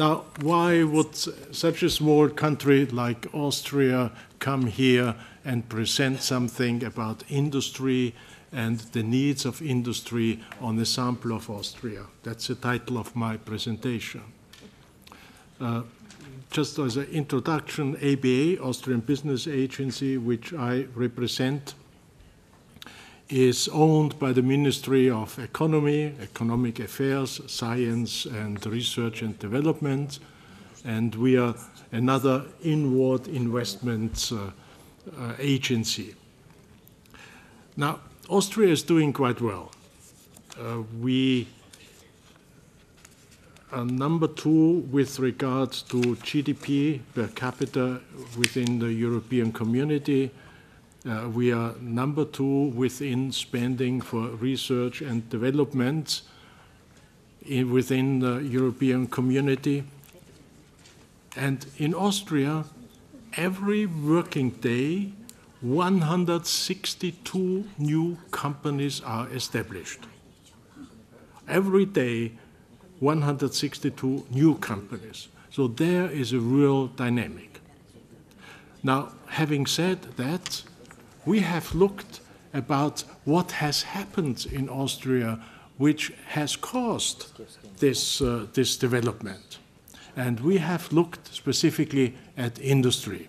now, why would such a small country like Austria come here and present something about industry and the needs of industry on a sample of Austria? That's the title of my presentation. Uh, just as an introduction, ABA, Austrian Business Agency, which I represent, is owned by the Ministry of Economy, Economic Affairs, Science and Research and Development, and we are another inward investment uh, uh, agency. Now, Austria is doing quite well. Uh, we are number two with regard to GDP per capita within the European community uh, we are number two within spending for research and development in, within the European community. And in Austria, every working day, 162 new companies are established. Every day, 162 new companies. So there is a real dynamic. Now, having said that, we have looked about what has happened in Austria which has caused this, uh, this development. And we have looked specifically at industry.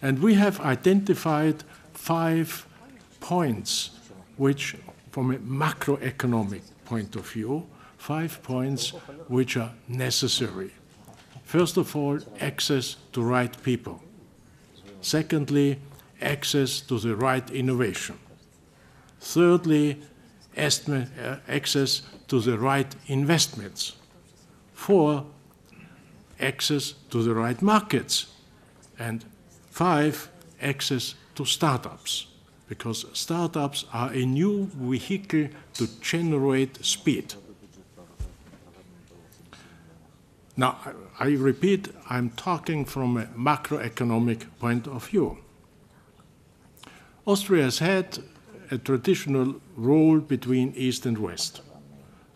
And we have identified five points which, from a macroeconomic point of view, five points which are necessary. First of all, access to right people. Secondly, access to the right innovation. Thirdly, uh, access to the right investments. Four, access to the right markets. And five, access to startups, because startups are a new vehicle to generate speed. Now, I repeat, I'm talking from a macroeconomic point of view. Austria has had a traditional role between East and West.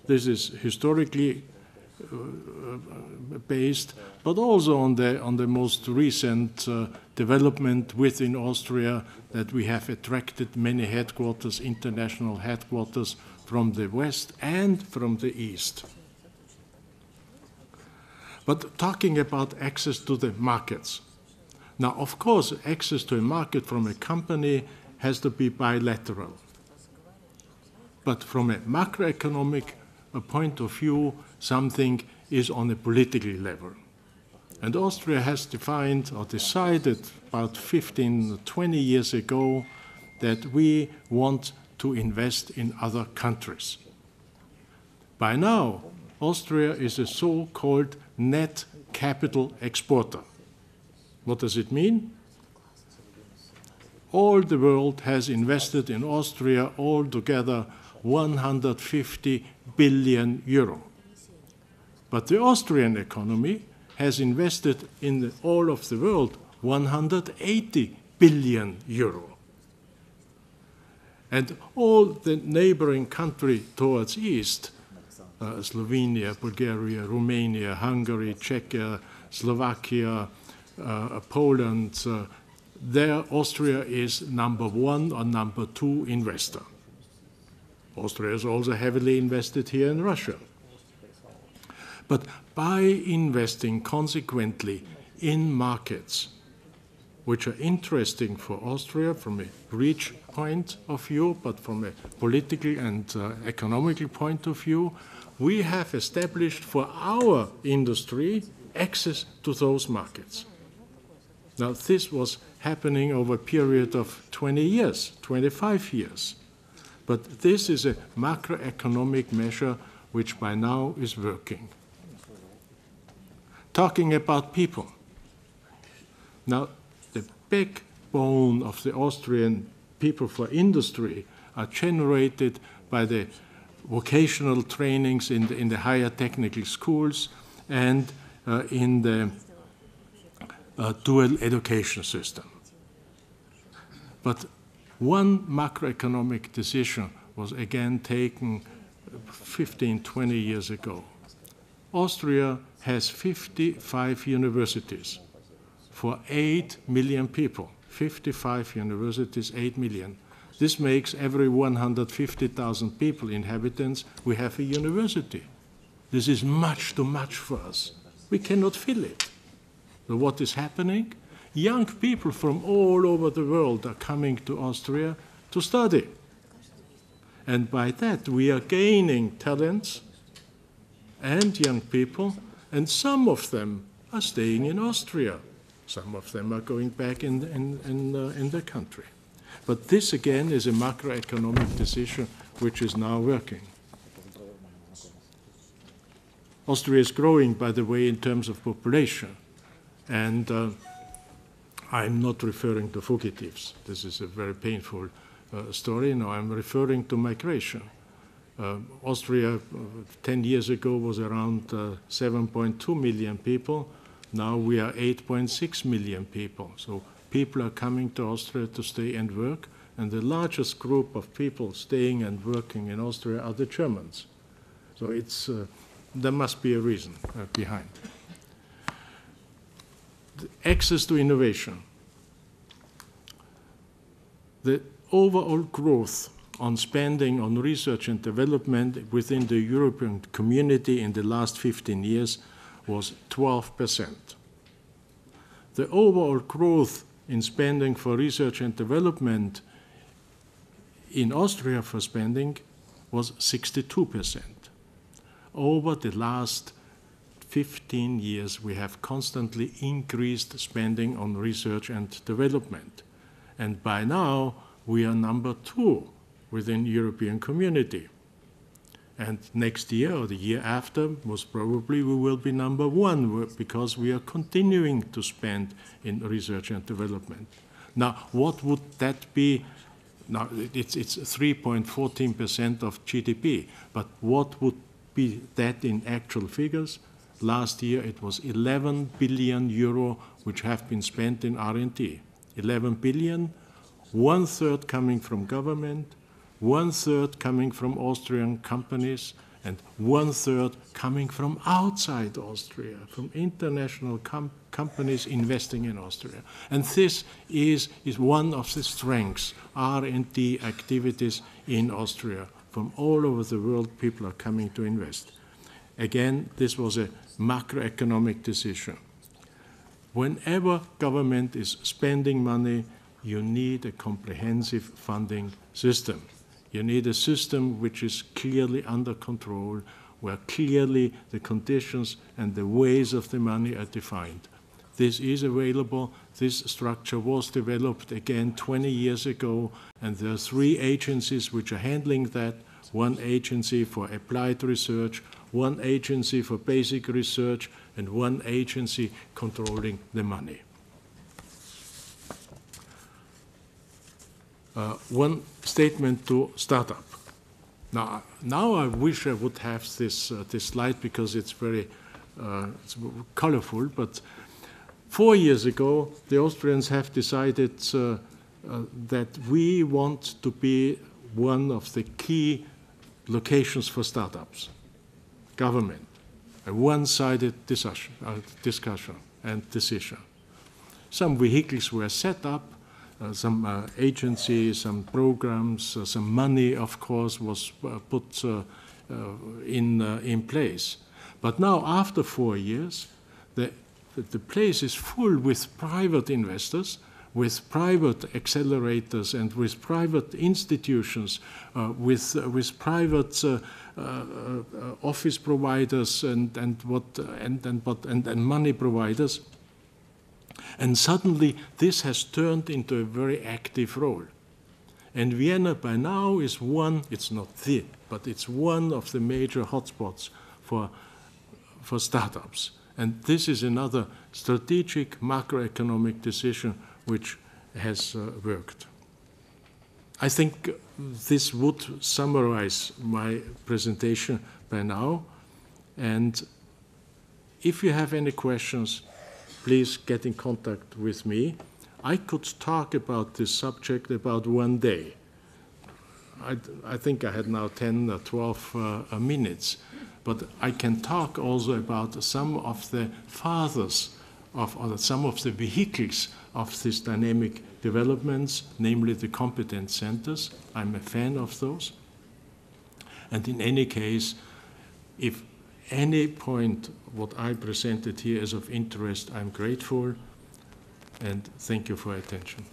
This is historically uh, based, but also on the, on the most recent uh, development within Austria that we have attracted many headquarters, international headquarters from the West and from the East. But talking about access to the markets, now, of course, access to a market from a company has to be bilateral. But from a macroeconomic point of view, something is on a political level. And Austria has defined or decided about 15, 20 years ago that we want to invest in other countries. By now, Austria is a so called net capital exporter. What does it mean? All the world has invested in Austria altogether 150 billion euro. But the Austrian economy has invested in the, all of the world 180 billion euro. And all the neighboring country towards east, uh, Slovenia, Bulgaria, Romania, Hungary, Czechia, Slovakia, Poland, uh, there Austria is number one or number two investor. Austria is also heavily invested here in Russia. But by investing consequently in markets which are interesting for Austria from a reach point of view, but from a political and uh, economical point of view, we have established for our industry access to those markets. Now, this was happening over a period of 20 years, 25 years. But this is a macroeconomic measure which by now is working. Talking about people. Now, the backbone of the Austrian people for industry are generated by the vocational trainings in the, in the higher technical schools and uh, in the uh, dual education system. But one macroeconomic decision was again taken 15, 20 years ago. Austria has 55 universities for 8 million people. 55 universities, 8 million. This makes every 150,000 people, inhabitants, we have a university. This is much too much for us. We cannot fill it. What is happening? Young people from all over the world are coming to Austria to study. And by that, we are gaining talents and young people, and some of them are staying in Austria. Some of them are going back in, in, in, uh, in the country. But this, again, is a macroeconomic decision which is now working. Austria is growing, by the way, in terms of population. And uh, I'm not referring to fugitives. This is a very painful uh, story. No, I'm referring to migration. Uh, Austria, uh, 10 years ago, was around uh, 7.2 million people. Now we are 8.6 million people. So people are coming to Austria to stay and work. And the largest group of people staying and working in Austria are the Germans. So it's, uh, there must be a reason behind. Access to innovation. The overall growth on spending on research and development within the European community in the last 15 years was 12%. The overall growth in spending for research and development in Austria for spending was 62%. Over the last 15 years, we have constantly increased spending on research and development. And by now, we are number two within European community. And next year or the year after, most probably we will be number one because we are continuing to spend in research and development. Now, what would that be? Now, it's, it's 3.14% of GDP, but what would be that in actual figures? Last year it was 11 billion euro which have been spent in R&D. 11 billion, one third coming from government, one third coming from Austrian companies, and one third coming from outside Austria, from international com companies investing in Austria. And this is, is one of the strengths, R&D activities in Austria. From all over the world, people are coming to invest. Again, this was a macroeconomic decision. Whenever government is spending money, you need a comprehensive funding system. You need a system which is clearly under control, where clearly the conditions and the ways of the money are defined. This is available. This structure was developed again 20 years ago, and there are three agencies which are handling that one agency for applied research, one agency for basic research, and one agency controlling the money. Uh, one statement to startup. Now, now I wish I would have this, uh, this slide because it's very uh, it's colorful, but four years ago, the Austrians have decided uh, uh, that we want to be one of the key locations for startups, government, a one-sided discussion, uh, discussion and decision. Some vehicles were set up, uh, some uh, agencies, some programs, uh, some money, of course, was put in, in place. But now, after four years, the, the place is full with private investors, with private accelerators, and with private institutions, uh, with, uh, with private uh, office providers and, and, what, and, and, what, and, and money providers and suddenly this has turned into a very active role. And Vienna by now is one, it's not the, but it's one of the major hotspots for, for startups. And this is another strategic macroeconomic decision which has uh, worked. I think this would summarize my presentation by now. And if you have any questions, please get in contact with me. I could talk about this subject about one day. I, I think I had now 10 or 12 uh, uh, minutes, But I can talk also about some of the fathers of, or some of the vehicles of these dynamic developments, namely the competence centers. I'm a fan of those. And in any case, if any point what I presented here is of interest, I'm grateful and thank you for your attention.